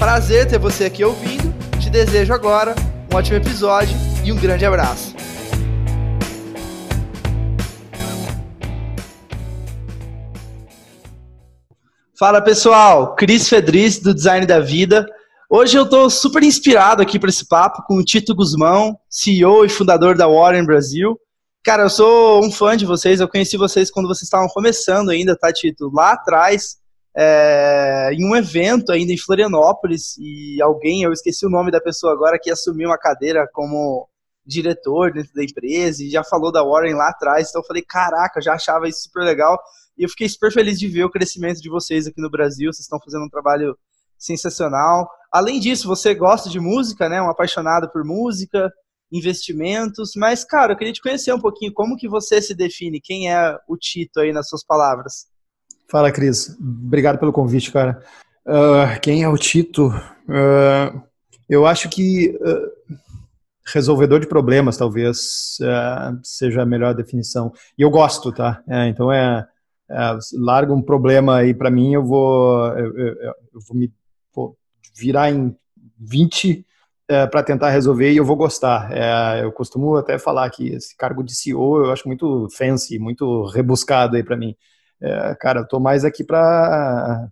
Prazer ter você aqui ouvindo. Te desejo agora um ótimo episódio e um grande abraço. Fala pessoal, Cris Fedriz do Design da Vida. Hoje eu estou super inspirado aqui para esse papo com o Tito Guzmão, CEO e fundador da Warren Brasil. Cara, eu sou um fã de vocês, eu conheci vocês quando vocês estavam começando ainda, tá, Tito? Lá atrás, é, em um evento ainda em Florianópolis e alguém, eu esqueci o nome da pessoa agora, que assumiu uma cadeira como diretor dentro da empresa e já falou da Warren lá atrás. Então eu falei, caraca, já achava isso super legal. E eu fiquei super feliz de ver o crescimento de vocês aqui no Brasil. Vocês estão fazendo um trabalho sensacional. Além disso, você gosta de música, né? Um apaixonado por música, investimentos. Mas, cara, eu queria te conhecer um pouquinho. Como que você se define? Quem é o Tito aí nas suas palavras? Fala, Cris. Obrigado pelo convite, cara. Uh, quem é o Tito? Uh, eu acho que uh, resolvedor de problemas, talvez, seja a melhor definição. E eu gosto, tá? É, então é, é, larga um problema aí para mim, eu vou, eu, eu, eu vou me virar em 20 é, para tentar resolver e eu vou gostar. É, eu costumo até falar que esse cargo de CEO eu acho muito fancy, muito rebuscado aí para mim é, cara, eu tô mais aqui para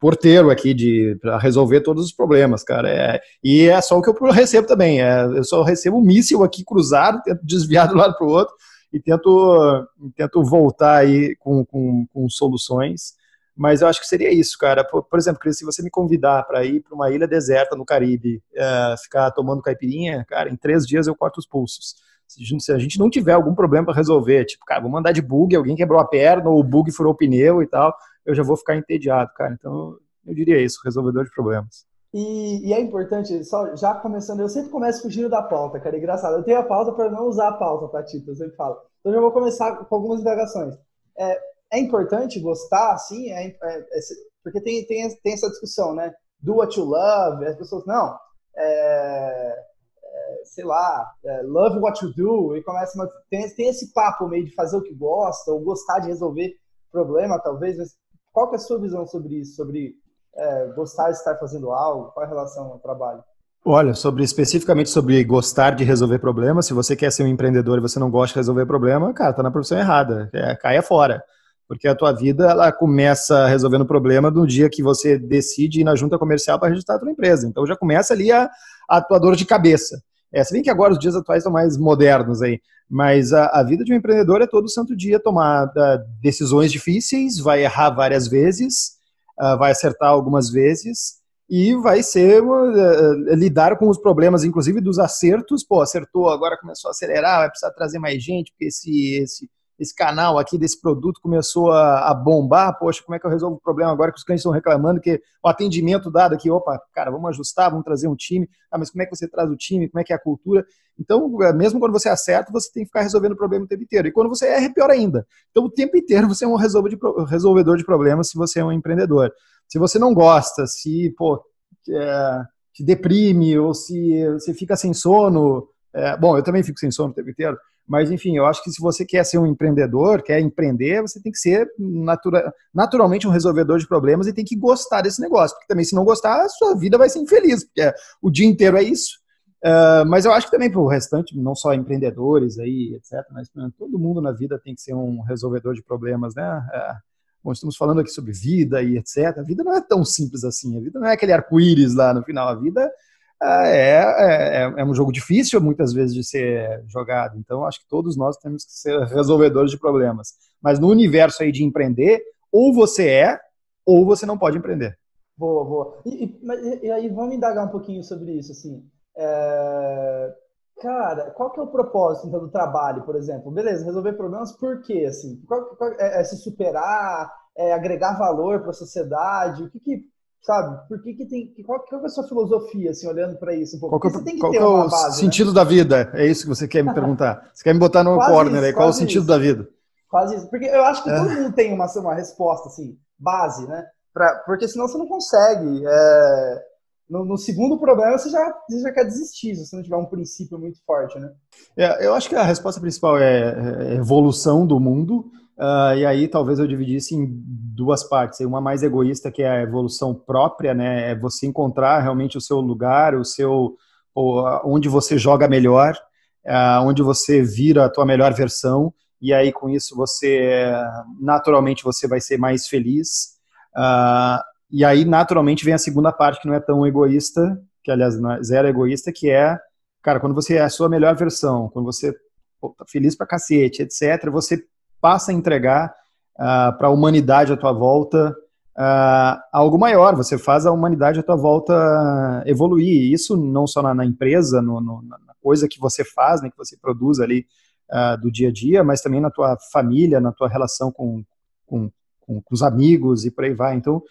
porteiro aqui de para resolver todos os problemas, cara. É, e é só o que eu recebo também. É, eu só recebo um míssil aqui cruzado, tento desviar do lado para o outro e tento, tento voltar aí com, com, com, soluções. Mas eu acho que seria isso, cara. Por, por exemplo, se você me convidar para ir para uma ilha deserta no Caribe, é, ficar tomando caipirinha, cara, em três dias eu corto os pulsos se a gente não tiver algum problema para resolver, tipo, cara, vou mandar de bug, alguém quebrou a perna, ou o bug furou o pneu e tal, eu já vou ficar entediado, cara. Então, eu diria isso, resolvedor de problemas. E, e, é importante, só já começando, eu sempre começo fugindo da pauta, cara, é engraçado. Eu tenho a pauta para não usar a pauta, tá, Tito? Eu sempre falo. Então, já vou começar com algumas indagações. É, é importante gostar, assim, é, é, é, porque tem, tem, tem essa discussão, né? Do what you love, as pessoas, não, é, sei lá, é, love what you do, e começa uma, tem, tem esse papo meio de fazer o que gosta, ou gostar de resolver problema, talvez, mas qual que é a sua visão sobre isso, sobre é, gostar de estar fazendo algo, qual é a relação ao trabalho? Olha, sobre especificamente sobre gostar de resolver problemas, se você quer ser um empreendedor e você não gosta de resolver problema, cara, tá na profissão errada, é, caia fora. Porque a tua vida, ela começa resolvendo problema no dia que você decide ir na junta comercial para registrar a tua empresa. Então já começa ali a, a tua dor de cabeça. É, se bem que agora os dias atuais são mais modernos aí, mas a, a vida de um empreendedor é todo santo dia tomar uh, decisões difíceis, vai errar várias vezes, uh, vai acertar algumas vezes e vai ser uh, lidar com os problemas, inclusive dos acertos. Pô, acertou, agora começou a acelerar, vai precisar trazer mais gente, porque esse, esse esse canal aqui desse produto começou a, a, bombar, poxa, como é que eu resolvo o problema agora que os clientes estão reclamando que o atendimento dado aqui, opa, cara, vamos ajustar, vamos trazer um time, ah, mas como é que você traz o time, como é que é a cultura? Então, é, mesmo quando você acerta, você tem que ficar resolvendo o problema o tempo inteiro. E quando você erra, é pior ainda. Então, o tempo inteiro você é um resolvedor de problemas se você é um empreendedor. Se você não gosta, se, pô, é, te deprime ou se você fica sem sono, é, bom, eu também fico sem sono o tempo inteiro, mas, enfim, eu acho que se você quer ser um empreendedor, quer empreender, você tem que ser natura, naturalmente um resolvedor de problemas e tem que gostar desse negócio. Porque também, se não gostar, a sua vida vai ser infeliz, porque o dia inteiro é isso. Uh, mas eu acho que também para o restante, não só empreendedores aí, etc., mas todo mundo na vida tem que ser um resolvedor de problemas, né? Uh, bom, estamos falando aqui sobre vida e etc. A vida não é tão simples assim. A vida não é aquele arco-íris lá no final. A vida é, é, é, um jogo difícil muitas vezes de ser jogado. Então, acho que todos nós temos que ser resolvedores de problemas. Mas no universo aí de empreender, ou você é, ou você não pode empreender. Boa, boa. E, e, e aí, vamos indagar um pouquinho sobre isso, assim. É... Cara, qual que é o propósito então, do trabalho, por exemplo? Beleza, resolver problemas por quê? Assim? Qual, qual, é, é, se superar, é agregar valor para a sociedade? O que, que sabe? Por que, que tem. Qual, qual é a sua filosofia, assim, olhando para isso um pouco? Qual, que, é qual que é o base, né? sentido né? da vida? É isso que você quer me perguntar. Você quer me botar no quase corner isso, aí? Qual o sentido isso. da vida? Quase isso. Porque eu acho que é. todo mundo tem uma, uma resposta, assim, base, né? Pra, porque senão você não consegue. É, no, no, segundo problema, você já, você já quer desistir, se você não tiver um princípio muito forte, né? É, eu acho que a resposta principal é, é evolução do mundo. Uh, e aí talvez eu dividisse em duas partes. Uma mais egoísta, que é a evolução própria, né? É você encontrar realmente o seu lugar, o seu onde você joga melhor, uh, onde você vira a tua melhor versão. E aí com isso você naturalmente você vai ser mais feliz. Uh, e aí naturalmente vem a segunda parte que não é tão egoísta, que aliás é zero egoísta, que é, cara, quando você é a sua melhor versão, quando você pô, tá feliz pra cacete, etc, você passa a entregar uh, para a humanidade à tua volta uh, algo maior. Você faz a humanidade à tua volta evoluir. Isso não só na, na empresa, no, no, na coisa que você faz, né, que você produz ali uh, do dia a dia, mas também na tua família, na tua relação com, com, com, com os amigos e por aí vai. Então,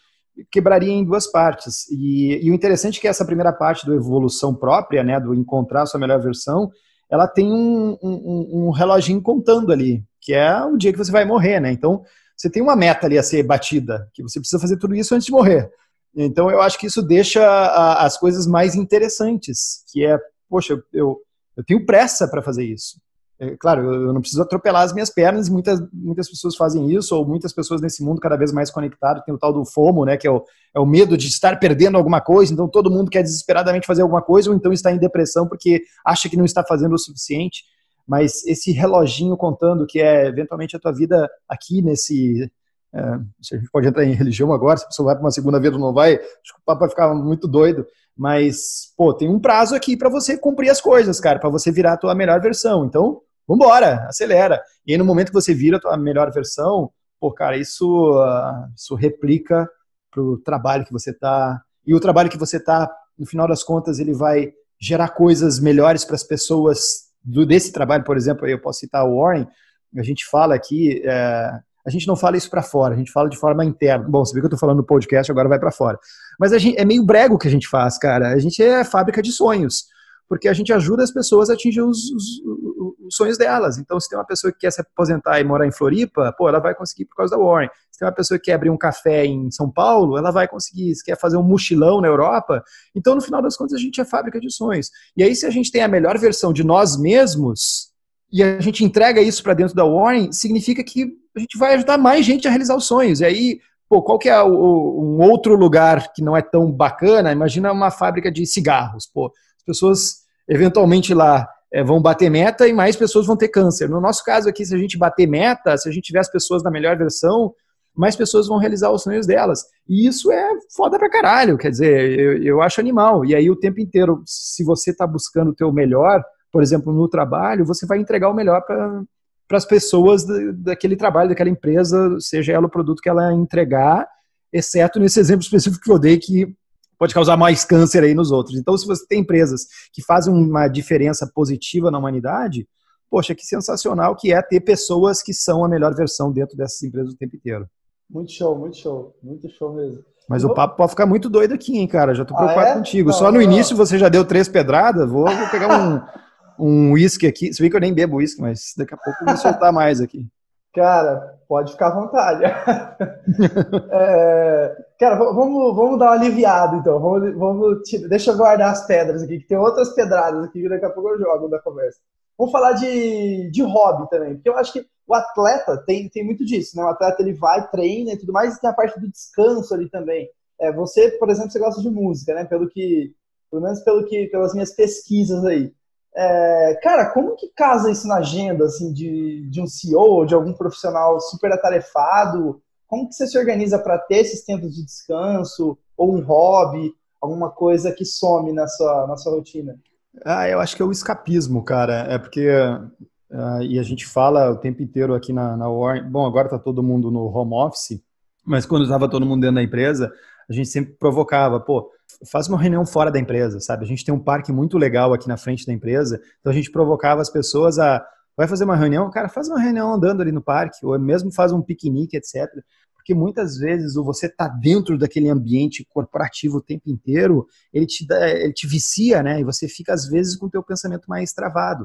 quebraria em duas partes. E, e, o interessante é que essa primeira parte do evolução própria, né, do encontrar sua melhor versão, ela tem um, um, um reloginho contando ali que é o dia que você vai morrer, né? Então, você tem uma meta ali a ser batida, que você precisa fazer tudo isso antes de morrer. Então, eu acho que isso deixa a, as coisas mais interessantes, que é, poxa, eu, eu tenho pressa para fazer isso. É, claro, eu, eu, não preciso atropelar as minhas pernas, muitas, muitas pessoas fazem isso, ou muitas pessoas nesse mundo cada vez mais conectado, tem o tal do FOMO, né, que é o, é o medo de estar perdendo alguma coisa, então todo mundo quer desesperadamente fazer alguma coisa, ou então está em depressão porque acha que não está fazendo o suficiente mas esse reloginho contando que é eventualmente a tua vida aqui nesse. É, a gente pode entrar em religião agora, se a pessoa vai para uma segunda vida ou não vai, acho que o papo vai ficar muito doido, mas, pô, tem um prazo aqui para você cumprir as coisas, cara, para você virar a tua melhor versão. Então, vambora, acelera. E aí, no momento que você vira a tua melhor versão, pô, cara, isso, uh, isso replica pro trabalho que você tá. E o trabalho que você tá, no final das contas, ele vai gerar coisas melhores para as pessoas do, desse trabalho, por exemplo, eu posso citar o Warren, a gente fala aqui, é, a gente não fala isso para fora, a gente fala de forma interna. Bom, você vê que eu estou falando no podcast, agora vai para fora. Mas gente, é meio brego que a gente faz, cara. A gente é fábrica de sonhos porque a gente ajuda as pessoas a atingir os, os, os, sonhos delas. Então, se tem uma pessoa que quer se aposentar e morar em Floripa, pô, ela vai conseguir por causa da Warren. Se tem uma pessoa que quer abrir um café em São Paulo, ela vai conseguir. Se quer fazer um mochilão na Europa, então, no final das contas, a gente é fábrica de sonhos. E aí, se a gente tem a melhor versão de nós mesmos e a gente entrega isso para dentro da Warren, significa que a gente vai ajudar mais gente a realizar os sonhos. E aí, pô, qual que é o, um outro lugar que não é tão bacana? Imagina uma fábrica de cigarros, pô pessoas eventualmente lá é, vão bater meta e mais pessoas vão ter câncer. No nosso caso aqui, se a gente bater meta, se a gente tiver as pessoas na melhor versão, mais pessoas vão realizar os sonhos delas. E isso é foda pra caralho, quer dizer, eu, eu acho animal. E aí o tempo inteiro, se você está buscando o teu melhor, por exemplo, no trabalho, você vai entregar o melhor para as pessoas daquele trabalho, daquela empresa, seja ela o produto que ela entregar, exceto nesse exemplo específico que eu dei, que pode causar mais câncer aí nos outros. Então, se você tem empresas que fazem uma diferença positiva na humanidade, poxa, que sensacional que é ter pessoas que são a melhor versão dentro dessas empresas o tempo inteiro. Muito show, muito show, muito show mesmo. Mas o papo pode ficar muito doido aqui, hein, cara? Já tô preocupado ah, é? contigo. Não, Só no não. início você já deu três pedradas, vou, vou pegar um um uísque aqui. Se bem que eu nem bebo uísque, mas daqui a pouco eu vou soltar mais aqui. Cara, pode ficar à vontade. é, cara, vamos, vamos dar uma aliviada então. Vamos, vamos, deixa eu guardar as pedras aqui, que tem outras pedradas aqui que daqui a pouco eu jogo da conversa. Vamos falar de, de hobby também, porque eu acho que o atleta tem, tem muito disso, né? O atleta ele vai, treina e tudo mais, e tem a parte do descanso ali também. É, você, por exemplo, você gosta de música, né? Pelo que, pelo menos pelo que, pelas minhas pesquisas aí. É, cara, como que casa isso na agenda assim, de, de um CEO de algum profissional super atarefado? Como que você se organiza para ter esses tempos de descanso ou um hobby, alguma coisa que some na sua, na sua rotina? Ah, eu acho que é o escapismo, cara. É porque uh, e a gente fala o tempo inteiro aqui na, na Warren. Bom, agora está todo mundo no home office, mas quando estava todo mundo dentro da empresa, a gente sempre provocava, pô, faz uma reunião fora da empresa, sabe? A gente tem um parque muito legal aqui na frente da empresa, então a gente provocava as pessoas a vai fazer uma reunião, cara, faz uma reunião andando ali no parque, ou mesmo faz um piquenique, etc. porque muitas vezes o você tá dentro daquele ambiente corporativo o tempo inteiro, ele te, dá, ele te vicia, né? E você fica às vezes com o teu pensamento mais travado.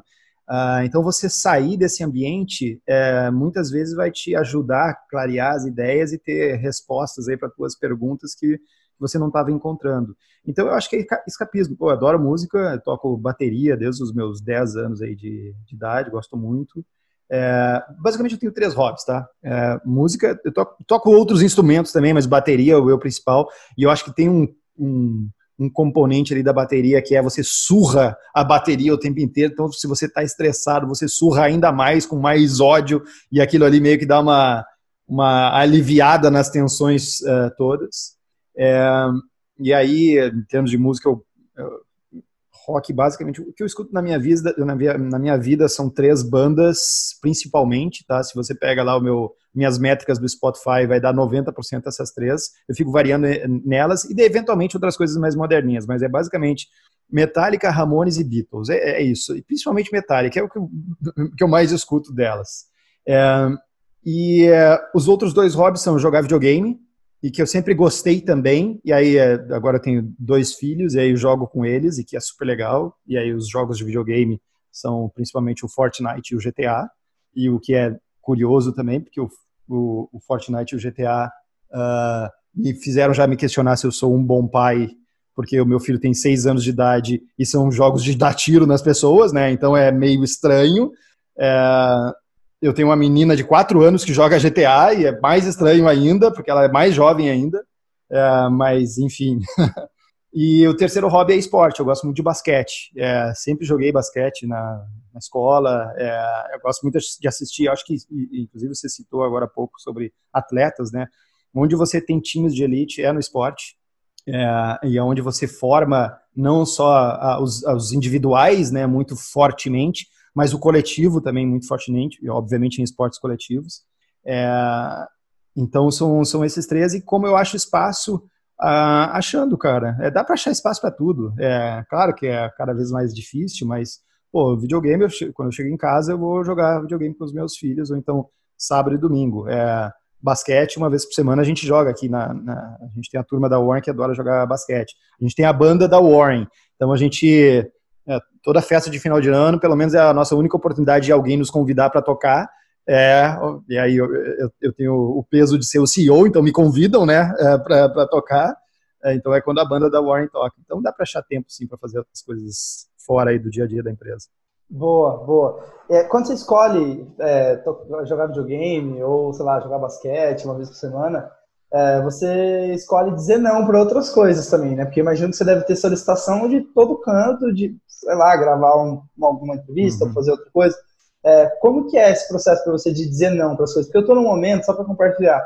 Uh, então você sair desse ambiente é, muitas vezes vai te ajudar a clarear as ideias e ter respostas aí para tuas perguntas que você não estava encontrando. Então eu acho que é escapismo. Pô, eu adoro música, toco bateria desde os meus 10 anos aí de, de idade, gosto muito. É, basicamente eu tenho três hobbies, tá? É, música, eu toco, toco, outros instrumentos também, mas bateria é o meu principal. E eu acho que tem um, um, um, componente ali da bateria que é você surra a bateria o tempo inteiro. Então, se você está estressado, você surra ainda mais, com mais ódio, e aquilo ali meio que dá uma, uma aliviada nas tensões uh, todas. É, e aí, em termos de música, eu, eu rock, basicamente, o que eu escuto na minha vida, na minha, na minha vida são três bandas, principalmente, tá? Se você pega lá o meu, minhas métricas do Spotify, vai dar 90% dessas três. Eu fico variando nelas e, eventualmente, outras coisas mais moderninhas, mas é basicamente Metallica, Ramones e Beatles. É, é isso. E principalmente Metallica, é o que eu, que eu mais escuto delas. É, e é, os outros dois hobbies são jogar videogame, e que eu sempre gostei também. E aí é, agora eu tenho dois filhos e aí eu jogo com eles e que é super legal. E aí os jogos de videogame são principalmente o Fortnite e o GTA. E o que é curioso também, porque o, o, o Fortnite e o GTA uh, ah, me fizeram já me questionar se eu sou um bom pai, porque o meu filho tem seis anos de idade e são jogos de dar tiro nas pessoas, né? Então é meio estranho. É, eu tenho uma menina de 4 anos que joga GTA e é mais estranho ainda, porque ela é mais jovem ainda. É, mas, enfim. e o terceiro hobby é esporte. Eu gosto muito de basquete. É, sempre joguei basquete na, na escola. É, eu gosto muito de assistir. Acho que, inclusive, você citou agora há pouco sobre atletas, né? Onde você tem times de elite é no esporte. É, e é onde você forma não só os, os individuais, né, muito fortemente, mas o coletivo também muito fortemente, e obviamente em esportes coletivos. É, então são, são esses três, e como eu acho espaço, ah, achando, cara, é, dá para achar espaço para tudo. É claro que é cada vez mais difícil, mas pô, videogame, eu, quando eu chego em casa, eu vou jogar videogame com os meus filhos, ou então sábado e domingo. É, basquete, uma vez por semana a gente joga aqui na, na, A gente tem a turma da Warren que adora jogar basquete. A gente tem a banda da Warren. Então a gente é, toda festa de final de ano, pelo menos é a nossa única oportunidade de alguém nos convidar para tocar. É, e aí eu, eu, eu, tenho o peso de ser o CEO, então me convidam, né, é, para tocar. É, então é quando a banda da Warren toca. Então dá para achar tempo sim para fazer outras coisas fora aí do dia a dia da empresa. Boa, boa. É, quando você escolhe é, jogar videogame ou, sei lá, jogar basquete uma vez por semana, é, você escolhe dizer não para outras coisas também, né? Porque imagino que você deve ter solicitação de todo canto, de, sei lá, gravar um, uma, alguma entrevista, uhum. fazer outra coisa. É, como que é esse processo para você de dizer não para as coisas? Porque eu estou num momento, só para compartilhar,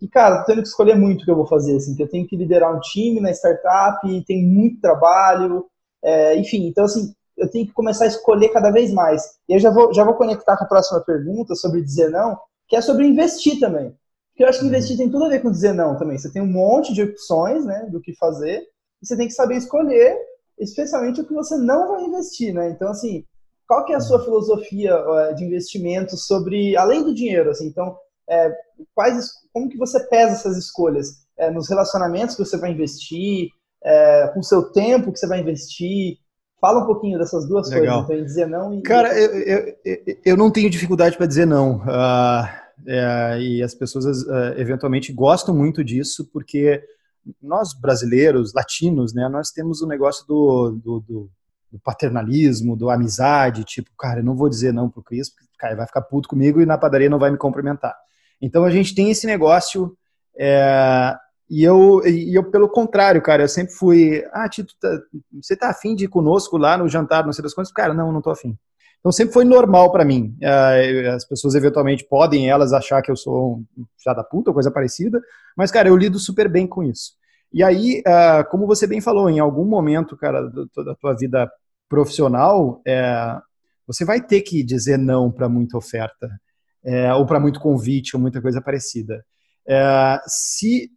e cara, tô tendo que escolher muito o que eu vou fazer, assim, que eu tenho que liderar um time na startup, tem muito trabalho, é, enfim, então assim, eu tenho que começar a escolher cada vez mais. E eu já vou, já vou conectar com a próxima pergunta sobre dizer não, que é sobre investir também. Porque eu acho que uhum. investir tem tudo a ver com dizer não também. Você tem um monte de opções, né, do que fazer, e você tem que saber escolher, especialmente o que você não vai investir, né? Então, assim, qual que é a sua filosofia de investimento sobre, além do dinheiro, assim, então, é, quais, como que você pesa essas escolhas? É, nos relacionamentos que você vai investir, é, com o seu tempo que você vai investir, Fala um pouquinho dessas duas Legal. coisas, então, dizer não e. Cara, eu, eu, eu não tenho dificuldade para dizer não. Uh, é, e as pessoas uh, eventualmente gostam muito disso, porque nós brasileiros, latinos, né, nós temos o negócio do, do, do, do paternalismo, do amizade, tipo, cara, eu não vou dizer não pro Cris, porque cara, vai ficar puto comigo e na padaria não vai me cumprimentar. Então a gente tem esse negócio, é, e eu, e eu, pelo contrário, cara, eu sempre fui, ah, Tito, tá, você tá afim de ir conosco lá no jantar, não sei das coisas? Cara, não, não tô afim. Então sempre foi normal para mim. Uh, as pessoas eventualmente podem elas achar que eu sou um filho da puta ou coisa parecida, mas cara, eu lido super bem com isso. E aí, uh, como você bem falou, em algum momento, cara, da tua vida profissional, é, você vai ter que dizer não para muita oferta, é, ou para muito convite, ou muita coisa parecida. É, se,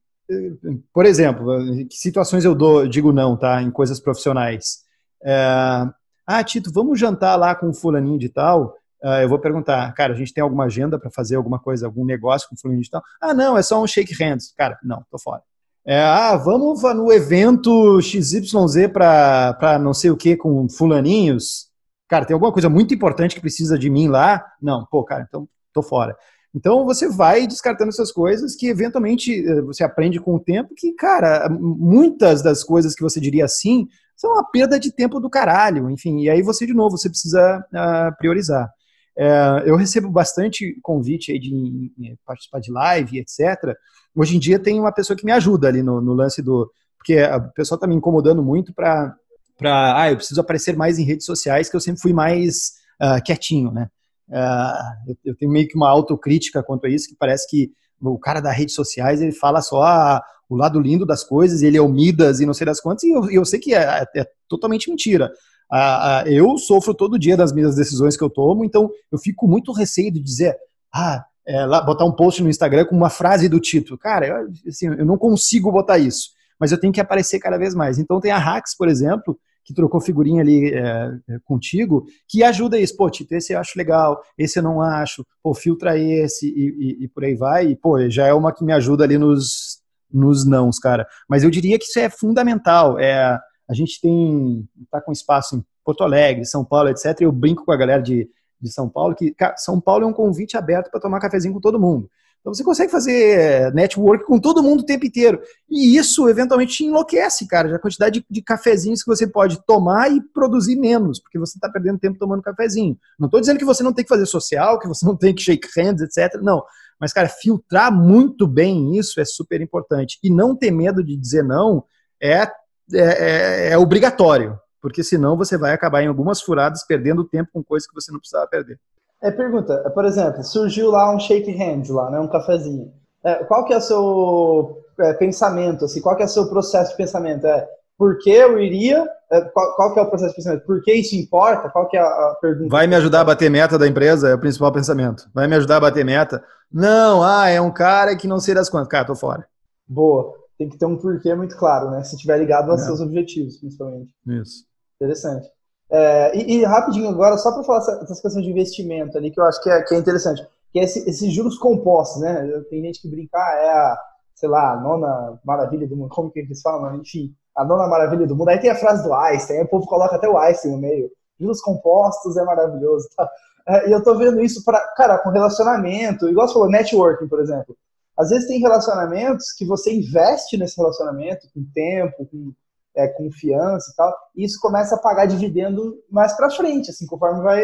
por exemplo, que situações eu dou, digo não, tá, em coisas profissionais. É, ah, Tito, vamos jantar lá com o fulaninho de tal. uh, eu vou perguntar, cara, a gente tem alguma agenda para fazer alguma coisa, algum negócio com fulano digital? Ah, não, é só um shake hands. Cara, não, tô fora. É, ah, vamos no evento XYZ para não sei o que com fulaninhos. Cara, tem alguma coisa muito importante que precisa de mim lá? Não, pô, cara, então tô fora. Então você vai descartando essas coisas que eventualmente eh, você aprende com o tempo que, cara, muitas das coisas que você diria assim são uma perda de tempo do caralho, enfim, e aí você de novo você precisa uh, priorizar. É, eu recebo bastante convite aí de, de, participar de live, etc. Hoje em dia tem uma pessoa que me ajuda ali no, no lance do. Porque o pessoal está me incomodando muito para. Ah, eu preciso aparecer mais em redes sociais, que eu sempre fui mais uh, quietinho, né? Uh, eu, eu, tenho meio que uma autocrítica quanto a isso, que parece que o cara das redes sociais ele fala só ah, o lado lindo das coisas, ele é o Midas e não sei das quantas, e eu, eu sei que é, é, é totalmente mentira. Uh, eu sofro todo dia das minhas decisões que eu tomo, então eu fico muito receio de dizer, ah, é, lá, botar um post no Instagram com uma frase do título. Cara, eu, assim, eu não consigo botar isso, mas eu tenho que aparecer cada vez mais. Então tem a Hacks, por exemplo, que trocou figurinha ali é, é, contigo, que ajuda isso. Pô, Tito, esse eu acho legal, esse eu não acho, pô, filtra esse e, e, e, por aí vai. E, pô, já é uma que me ajuda ali nos, nos nãos, cara. Mas eu diria que isso é fundamental. É, a gente tem, tá com espaço em Porto Alegre, São Paulo, etc. Eu brinco com a galera de, de São Paulo que São Paulo é um convite aberto para tomar cafezinho com todo mundo. Então você consegue fazer network com todo mundo o tempo inteiro. E isso eventualmente te enlouquece, cara, a quantidade de, de cafezinhos que você pode tomar e produzir menos, porque você está perdendo tempo tomando cafezinho. Não estou dizendo que você não tem que fazer social, que você não tem que shake hands, etc. Não. Mas, cara, filtrar muito bem isso é super importante. E não ter medo de dizer não é, é, é, é obrigatório, porque senão você vai acabar em algumas furadas perdendo tempo com coisas que você não precisava perder. É, pergunta, por exemplo, surgiu lá um shake hands lá, né, um cafezinho. É, qual que é o seu é, pensamento, assim, qual que é o seu processo de pensamento? É, por que eu iria? É, qual, qual, que é o processo de pensamento? Por que isso importa? Qual que é a, a pergunta? Vai me ajudar a bater meta da empresa? É o principal pensamento. Vai me ajudar a bater meta? Não, ah, é um cara que não sei das quantas. Cara, tô fora. Boa. Tem que ter um porquê muito claro, né? Se tiver ligado aos é. seus objetivos, principalmente. Isso. Interessante. É, e, e, rapidinho agora, só para falar essas questões de investimento ali, que eu acho que é, que é interessante, que é esse, esses juros compostos, né? Tem gente que brincar, ah, é a, sei lá, a nona maravilha do mundo, como que eles falam, enfim, a nona maravilha do mundo. Aí tem a frase do Einstein, aí o povo coloca até o Einstein no meio. Juros compostos é maravilhoso. Tá? É, e eu tô vendo isso para, cara, com relacionamento, igual você falou, networking, por exemplo. Às vezes tem relacionamentos que você investe nesse relacionamento com tempo, com é, confiança e tal, e isso começa a pagar dividendo mais para frente, assim, conforme vai,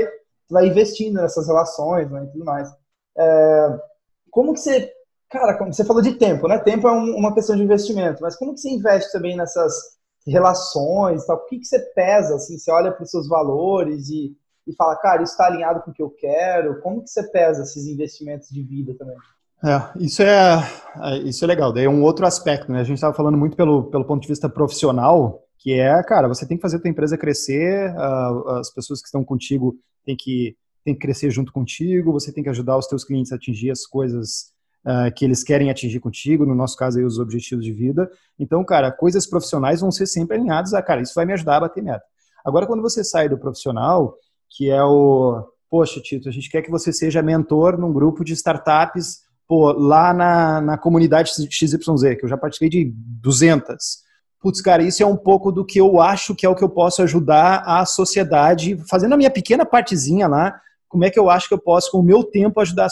vai investindo nessas relações né, e tudo mais. É, como que você, cara, como você falou de tempo, né? Tempo é um, uma questão de investimento, mas como que você investe também nessas relações tal? O que, que você pesa, assim, você olha para os seus valores e, e fala, cara, isso está alinhado com o que eu quero? Como que você pesa esses investimentos de vida também? É, isso é, é, isso é legal. Daí é um outro aspecto, né? A gente estava falando muito pelo, pelo ponto de vista profissional, que é, cara, você tem que fazer a tua empresa crescer, uh, as pessoas que estão contigo têm que, têm que crescer junto contigo, você tem que ajudar os teus clientes a atingir as coisas uh, que eles querem atingir contigo, no nosso caso aí os objetivos de vida. Então, cara, coisas profissionais vão ser sempre alinhadas a, cara, isso vai me ajudar a bater meta. Agora, quando você sai do profissional, que é o, poxa, Tito, a gente quer que você seja mentor num grupo de startups pô, lá na, na comunidade XYZ, que eu já participei de 200. Putz, cara, isso é um pouco do que eu acho que é o que eu posso ajudar a sociedade, fazendo a minha pequena partezinha lá, como é que eu acho que eu posso, com o meu tempo, ajudar a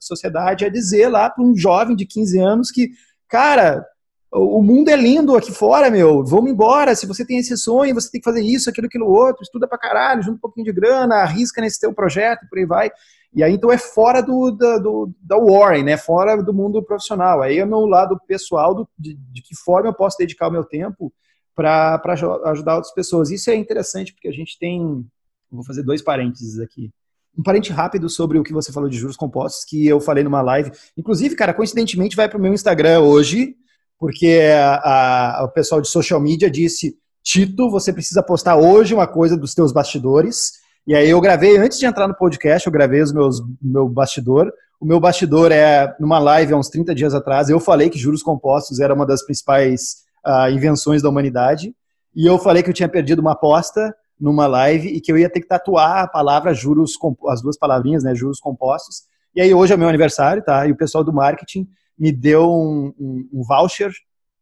sociedade a dizer lá para um jovem de 15 anos que, cara, o mundo é lindo aqui fora, meu. Vamos embora. Se você tem esse sonho, você tem que fazer isso, aquilo, aquilo outro. Estuda pra caralho, junta um pouquinho de grana, arrisca nesse teu projeto, por aí vai. E aí, então, é fora do, da, do, da Warren, né? Fora do mundo profissional. Aí é no lado pessoal do, de, de que forma eu posso dedicar o meu tempo para ajudar outras pessoas. Isso é interessante porque a gente tem. Vou fazer dois parênteses aqui um parente rápido sobre o que você falou de juros compostos, que eu falei numa live. Inclusive, cara, coincidentemente vai para o meu Instagram hoje, porque a, a, o pessoal de social media disse: Tito, você precisa postar hoje uma coisa dos teus bastidores. E aí eu gravei, antes de entrar no podcast, eu gravei os meus meu bastidor. O meu bastidor é numa live há uns 30 dias atrás. Eu falei que juros compostos era uma das principais uh, invenções da humanidade. E eu falei que eu tinha perdido uma aposta numa live e que eu ia ter que tatuar a palavra juros, as duas palavrinhas, né, juros compostos. E aí hoje é meu aniversário, tá? E o pessoal do marketing me deu um, um, um voucher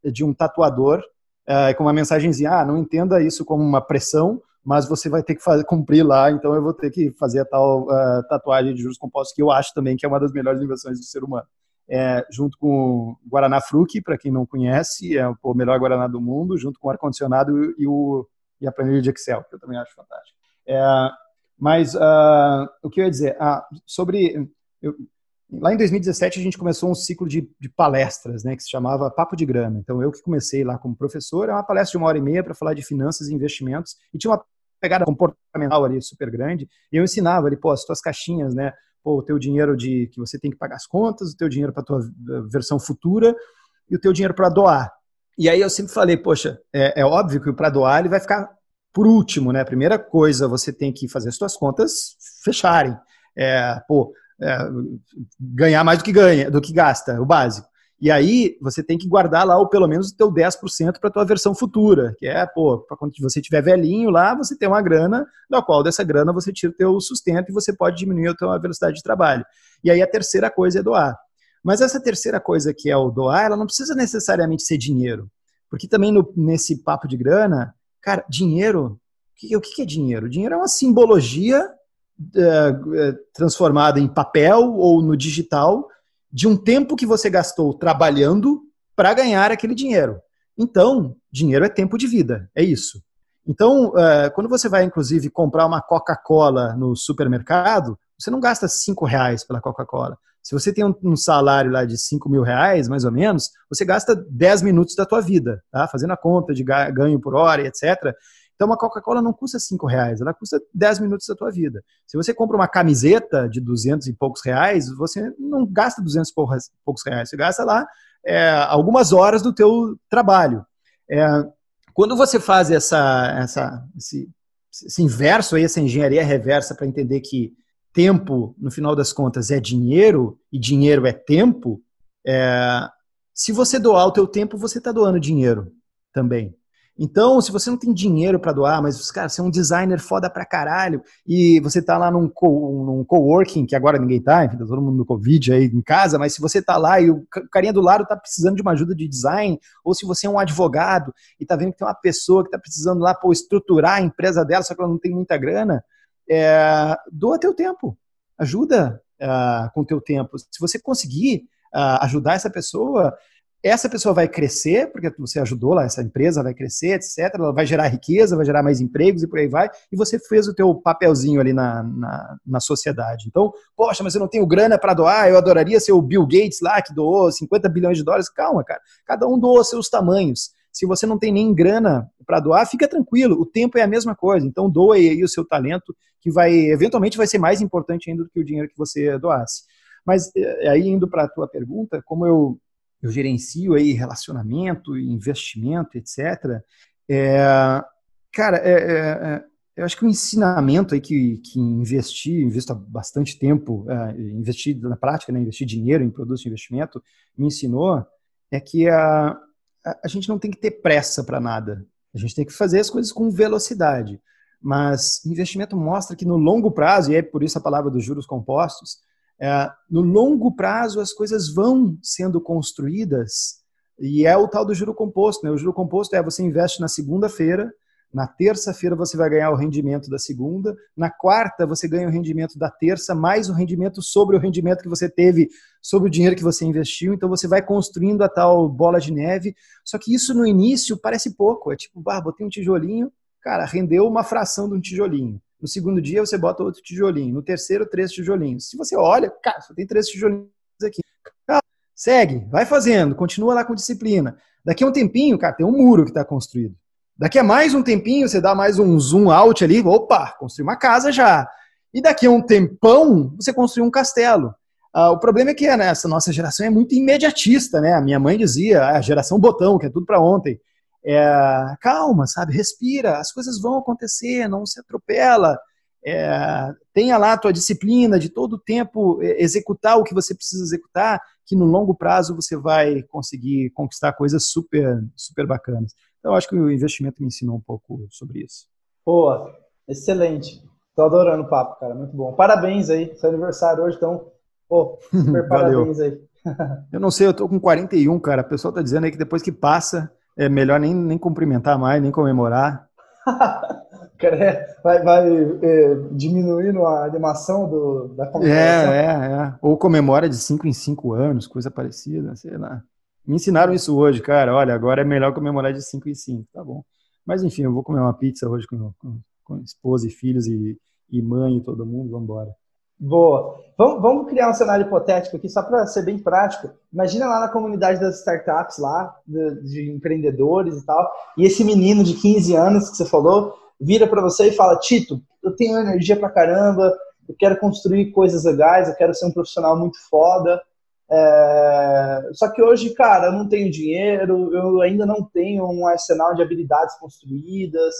de um tatuador uh, com uma mensagenzinha, ah, não entenda isso como uma pressão, mas você vai ter que fazer, cumprir lá, então eu vou ter que fazer a tal uh, tatuagem de juros compostos, que eu acho também que é uma das melhores invenções do ser humano. É, junto com Guaraná Fruc, para quem não conhece, é o melhor Guaraná do mundo, junto com o ar-condicionado e, o, e a planilha de Excel, que eu também acho fantástico. É, mas uh, o que eu ia dizer? Ah, sobre. Eu, lá em 2017 a gente começou um ciclo de, de, palestras, né, que se chamava Papo de Grana. Então eu que comecei lá como professor, é uma palestra de uma hora e meia para falar de finanças e investimentos, e tinha uma pegada comportamental ali super grande, e eu ensinava ali, pô, as tuas caixinhas, né, pô, o teu dinheiro de que você tem que pagar as contas, o teu dinheiro para a tua eh, versão futura e o teu dinheiro para doar. E aí eu sempre falei, poxa, é, é óbvio que para doar ele vai ficar por último, né? Primeira coisa, você tem que fazer as suas contas fecharem. É, pô, é, ganhar mais do que ganha, do que gasta, o básico. E aí você tem que guardar lá o pelo menos o teu 10% para a tua versão futura, que é, pô, para quando você tiver velhinho lá, você tem uma grana, da qual dessa grana você tira o teu sustento e você pode diminuir a tua velocidade de trabalho. E aí a terceira coisa é doar. Mas essa terceira coisa que é o doar, ela não precisa necessariamente ser dinheiro. Porque também no, nesse papo de grana, cara, dinheiro, o que, que é dinheiro? Dinheiro é uma simbologia uh, transformada em papel ou no digital de um tempo que você gastou trabalhando para ganhar aquele dinheiro. Então, dinheiro é tempo de vida, é isso. Então, uh, quando você vai, inclusive, comprar uma Coca-Cola no supermercado, você não gasta cinco reais pela Coca-Cola. Se você tem um, um, salário lá de cinco mil reais, mais ou menos, você gasta 10 minutos da tua vida, tá? Fazendo a conta de ganho por hora, etc. Então, uma Coca-Cola não custa 5 reais, ela custa 10 minutos da tua vida. Se você compra uma camiseta de 200 e poucos reais, você não gasta 200 e poucos reais, você gasta lá é, algumas horas do teu trabalho. É, quando você faz essa, essa, esse, esse inverso, aí, essa engenharia reversa para entender que tempo, no final das contas, é dinheiro e dinheiro é tempo, é, se você doar o teu tempo, você está doando dinheiro também. Então, se você não tem dinheiro para doar, mas, cara, você é um designer foda pra caralho, e você tá lá num, co, num coworking, que agora ninguém tá, enfim, tá todo mundo no Covid aí em casa, mas se você tá lá e o carinha do lado tá precisando de uma ajuda de design, ou se você é um advogado e tá vendo que tem uma pessoa que tá precisando lá, pô, estruturar a empresa dela, só que ela não tem muita grana, é, doa teu tempo, ajuda uh, com teu tempo. Se você conseguir uh, ajudar essa pessoa, essa pessoa vai crescer, porque você ajudou lá, essa empresa vai crescer, etc. Ela vai gerar riqueza, vai gerar mais empregos e por aí vai. E você fez o teu papelzinho ali na, na, na sociedade. Então, poxa, mas eu não tenho grana para doar, eu adoraria ser o Bill Gates lá, que doou 50 bilhões de dólares. Calma, cara. Cada um doa seus tamanhos. Se você não tem nem grana para doar, fica tranquilo. O tempo é a mesma coisa. Então, doe aí o seu talento, que vai, eventualmente, vai ser mais importante ainda do que o dinheiro que você doasse. Mas eh, aí, indo para a tua pergunta, como eu eu gerencio aí relacionamento, investimento, etc. É, cara, é, é, é, eu acho que o ensinamento aí que, que investi, invisto há bastante tempo, é, investir na prática, né, investir dinheiro em produtos de investimento, me ensinou é que a, a, a gente não tem que ter pressa para nada. A gente tem que fazer as coisas com velocidade. Mas investimento mostra que no longo prazo, e é por isso a palavra dos juros compostos, é, no longo prazo, as coisas vão sendo construídas e é o tal do juro composto. Né? O juro composto é você investe na segunda-feira, na terça-feira você vai ganhar o rendimento da segunda, na quarta você ganha o rendimento da terça, mais o rendimento sobre o rendimento que você teve sobre o dinheiro que você investiu. Então você vai construindo a tal bola de neve. Só que isso no início parece pouco. É tipo, ah, botei um tijolinho, cara, rendeu uma fração de um tijolinho. No segundo dia, você bota outro tijolinho. No terceiro, três tijolinhos. Se você olha, cara, só tem três tijolinhos aqui. Cara, segue, vai fazendo, continua lá com disciplina. Daqui a um tempinho, cara, tem um muro que está construído. Daqui a mais um tempinho, você dá mais um zoom out ali, opa, construiu uma casa já. E daqui a um tempão, você construiu um castelo. Ah, o problema é que né, essa nossa geração é muito imediatista, né? A minha mãe dizia, ah, a geração botão, que é tudo para ontem. É, calma, sabe? Respira, as coisas vão acontecer, não se atropela. É, tenha lá a tua disciplina de todo o tempo é, executar o que você precisa executar, que no longo prazo você vai conseguir conquistar coisas super, super bacanas. Então, acho que o investimento me ensinou um pouco sobre isso. Boa. Excelente. Tô adorando o papo, cara. Muito bom. Parabéns aí. Seu aniversário hoje, então. Pô, super parabéns aí. eu não sei, eu tô com 41, cara. O pessoal tá dizendo aí que depois que passa, é melhor nem, nem cumprimentar mais, nem comemorar. vai, vai é, diminuindo a animação do, da comemoração. É, é, é. Ou comemora de 5 em 5 anos, coisa parecida, sei lá. Me ensinaram isso hoje, cara. Olha, agora é melhor comemorar de 5 em 5, tá bom. Mas enfim, eu vou comer uma pizza hoje com, com, com esposa e filhos e, e mãe e todo mundo, vamos embora. Boa. Vamos, vamos, criar um cenário hipotético aqui, só para ser bem prático. Imagina lá na comunidade das startups, lá, de, de, empreendedores e tal, e esse menino de 15 anos que você falou, vira para você e fala: Tito, eu tenho energia pra caramba, eu quero construir coisas legais, eu quero ser um profissional muito foda. É... Só que hoje, cara, eu não tenho dinheiro, eu ainda não tenho um arsenal de habilidades construídas.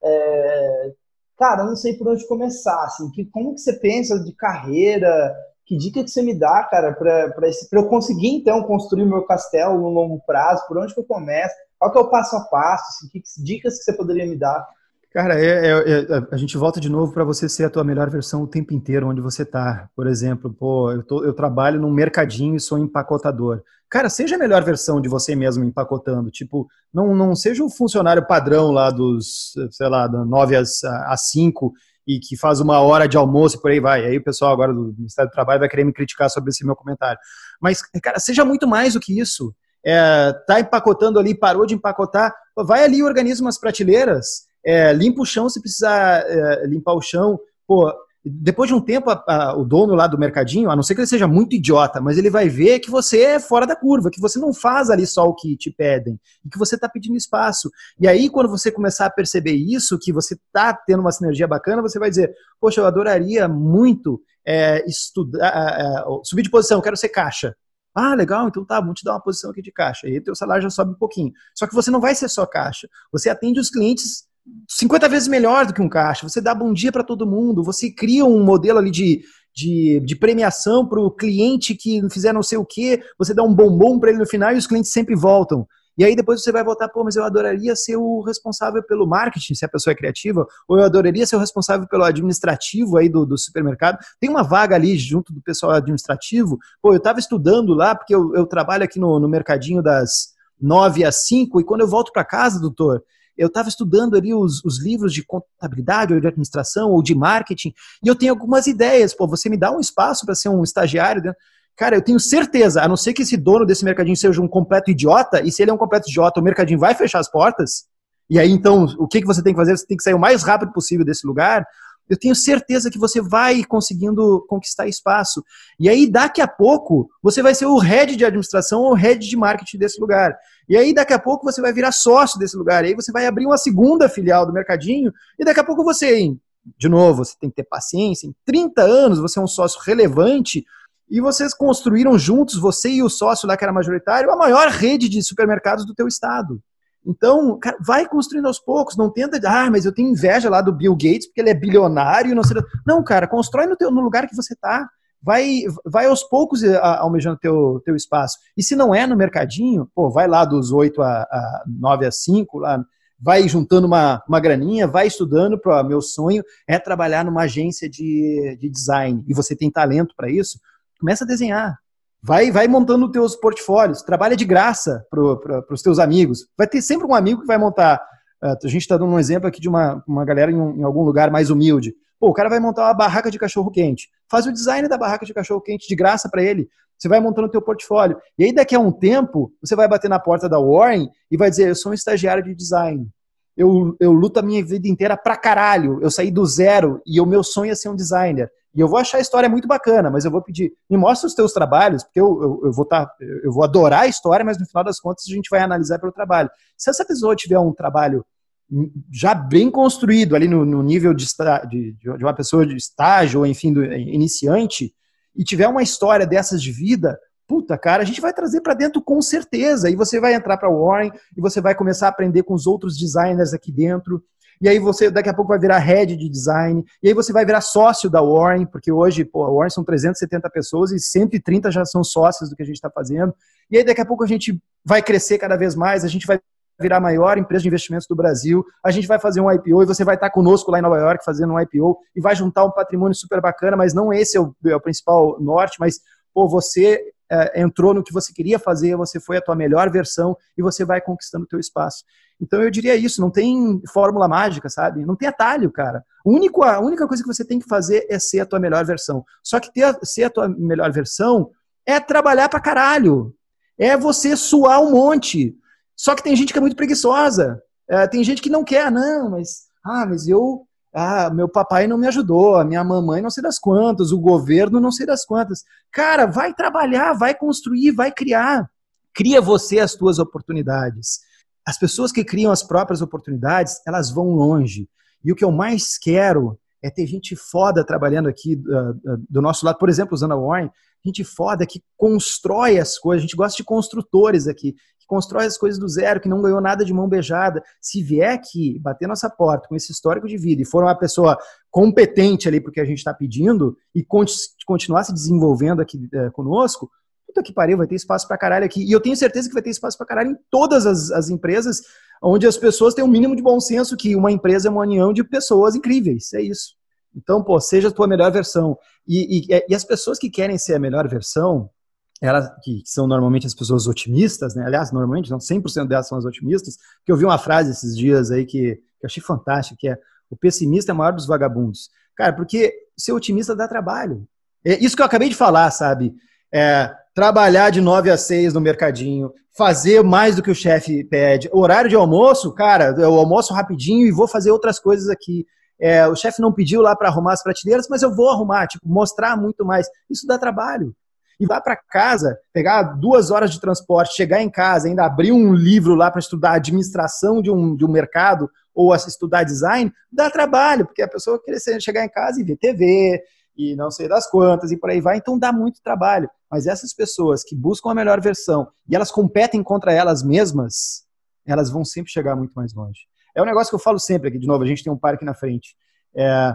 É cara, eu não sei por onde começar, assim, que, como que você pensa de carreira, que dica que você me dá, cara, para eu conseguir, então, construir meu castelo no longo prazo, por onde que eu começo, qual que é o passo a passo, assim, que, que dicas que você poderia me dar? Cara, é, é, é, a gente volta de novo para você ser a tua melhor versão o tempo inteiro onde você está. Por exemplo, pô, eu, tô, eu trabalho num mercadinho e sou empacotador. Cara, seja a melhor versão de você mesmo empacotando. Tipo, não, não seja o funcionário padrão lá dos, sei lá, da 9 às, às 5 e que faz uma hora de almoço e por aí vai. Aí o pessoal agora do Ministério do Trabalho vai querer me criticar sobre esse meu comentário. Mas, cara, seja muito mais do que isso. É, tá empacotando ali, parou de empacotar, vai ali e organiza umas prateleiras é, limpa o chão se precisar é, limpar o chão. Pô, depois de um tempo, a, a, o dono lá do mercadinho, a não ser que ele seja muito idiota, mas ele vai ver que você é fora da curva, que você não faz ali só o que te pedem, e que você está pedindo espaço. E aí, quando você começar a perceber isso, que você está tendo uma sinergia bacana, você vai dizer, poxa, eu adoraria muito é, estudar, é, subir de posição, quero ser caixa. Ah, legal, então tá, vamos te dar uma posição aqui de caixa. E aí teu salário já sobe um pouquinho. Só que você não vai ser só caixa. Você atende os clientes 50 vezes melhor do que um caixa. Você dá bom dia para todo mundo, você cria um modelo ali de, de, de premiação para o cliente que fizer não sei o quê, você dá um bombom para ele no final e os clientes sempre voltam. E aí depois você vai voltar, pô, mas eu adoraria ser o responsável pelo marketing, se a pessoa é criativa, ou eu adoraria ser o responsável pelo administrativo aí do, do supermercado. Tem uma vaga ali junto do pessoal administrativo. Pô, eu estava estudando lá, porque eu, eu trabalho aqui no, no mercadinho das 9 às 5, e quando eu volto para casa, doutor, eu estava estudando ali os, os, livros de contabilidade ou de administração ou de marketing e eu tenho algumas ideias. Pô, você me dá um espaço para ser um estagiário? Né? Cara, eu tenho certeza, a não ser que esse dono desse mercadinho seja um completo idiota, e se ele é um completo idiota, o mercadinho vai fechar as portas. E aí, então, o que, que você tem que fazer? Você tem que sair o mais rápido possível desse lugar eu tenho certeza que você vai conseguindo conquistar espaço. E aí, daqui a pouco, você vai ser o head de administração ou head de marketing desse lugar. E aí, daqui a pouco, você vai virar sócio desse lugar. E aí, você vai abrir uma segunda filial do Mercadinho. E daqui a pouco, você, de novo, você tem que ter paciência. Em 30 anos, você é um sócio relevante. E vocês construíram juntos, você e o sócio lá que era majoritário, a maior rede de supermercados do teu estado. Então, cara, vai construindo aos poucos, não tenta, ah, mas eu tenho inveja lá do Bill Gates porque ele é bilionário, não sei. Não, cara, constrói no, teu, no lugar que você está. Vai, vai aos poucos eh, almejando teu, teu espaço. E se não é no mercadinho, pô, vai lá dos 8 a, a 9 a 5, lá, vai juntando uma, uma graninha, vai estudando, para meu sonho é trabalhar numa agência de, de design, e você tem talento para isso, começa a desenhar, Vai, vai montando os teus portfólios, trabalha de graça para os teus amigos. Vai ter sempre um amigo que vai montar. Uh, a gente está dando um exemplo aqui de uma, uma galera em, um, em algum lugar mais humilde. Pô, o cara vai montar uma barraca de cachorro quente. Faz o design da barraca de cachorro quente de graça para ele. Você vai montando o teu portfólio. E aí, daqui a um tempo, você vai bater na porta da Warren e vai dizer: Eu sou um estagiário de design. Eu, eu luto a minha vida inteira pra caralho. Eu saí do zero e o meu sonho é ser um designer. E eu vou achar a história muito bacana, mas eu vou pedir, me mostra os teus trabalhos, porque eu, eu, eu vou tá, eu vou adorar a história, mas no final das contas a gente vai analisar pelo trabalho. Se essa pessoa tiver um trabalho já bem construído ali no, no nível de, de, de, uma pessoa de estágio, ou enfim, do, iniciante, e tiver uma história dessas de vida, puta, cara, a gente vai trazer para dentro com certeza. E você vai entrar para Warren e você vai começar a aprender com os outros designers aqui dentro e aí você daqui a pouco vai virar head de design, e aí você vai virar sócio da Warren, porque hoje, pô, a Warren são 370 pessoas e 130 já são sócios do que a gente está fazendo. E aí daqui a pouco a gente vai crescer cada vez mais, a gente vai virar a maior empresa de investimentos do Brasil, a gente vai fazer um IPO e você vai estar conosco lá em Nova York fazendo um IPO e vai juntar um patrimônio super bacana, mas não esse é o, é o principal norte, mas pô, você é, entrou no que você queria fazer, você foi a tua melhor versão e você vai conquistando o teu espaço. Então eu diria isso, não tem fórmula mágica, sabe? Não tem atalho, cara. único, a única coisa que você tem que fazer é ser a tua melhor versão. Só que ter, ser a tua melhor versão é trabalhar pra caralho. É você suar um monte. Só que tem gente que é muito preguiçosa. É, tem gente que não quer, não, mas, ah, mas eu, ah, meu papai não me ajudou, a minha mamãe não sei das quantas, o governo não sei das quantas. Cara, vai trabalhar, vai construir, vai criar. Cria você as tuas oportunidades. As pessoas que criam as próprias oportunidades, elas vão longe. E o que eu mais quero é ter gente foda trabalhando aqui uh, do nosso lado. Por exemplo, usando a Warren, gente foda que constrói as coisas. A gente gosta de construtores aqui, que constrói as coisas do zero, que não ganhou nada de mão beijada. Se vier aqui, bater nossa porta com esse histórico de vida e for uma pessoa competente ali porque a gente está pedindo e continuar se desenvolvendo aqui é, conosco, puta que pariu, vai ter espaço pra caralho aqui. E eu tenho certeza que vai ter espaço pra caralho em todas as, as empresas onde as pessoas têm um mínimo de bom senso que uma empresa é uma união de pessoas incríveis. É isso. Então, pô, seja a tua melhor versão. E, e, e as pessoas que querem ser a melhor versão, elas, que são normalmente as pessoas otimistas, né? Aliás, normalmente, não 100% delas são as otimistas, que eu vi uma frase esses dias aí que, que eu achei fantástica, que é o pessimista é o maior dos vagabundos. Cara, porque ser otimista dá trabalho. É isso que eu acabei de falar, sabe? É, trabalhar de 9 a 6 no mercadinho, fazer mais do que o chefe pede. Horário de almoço, cara, eu almoço rapidinho e vou fazer outras coisas aqui. É, o chefe não pediu lá para arrumar as prateleiras, mas eu vou arrumar, tipo, mostrar muito mais. Isso dá trabalho. E vai para casa, pegar duas horas de transporte, chegar em casa, ainda abrir um livro lá para estudar administração de um, de um mercado ou estudar design, dá trabalho, porque a pessoa quer chegar em casa e ver TV, e não sei das quantas, e por aí vai, então dá muito trabalho. Mas essas pessoas que buscam a melhor versão e elas competem contra elas mesmas, elas vão sempre chegar muito mais longe. É um negócio que eu falo sempre aqui, de novo, a gente tem um parque na frente. É,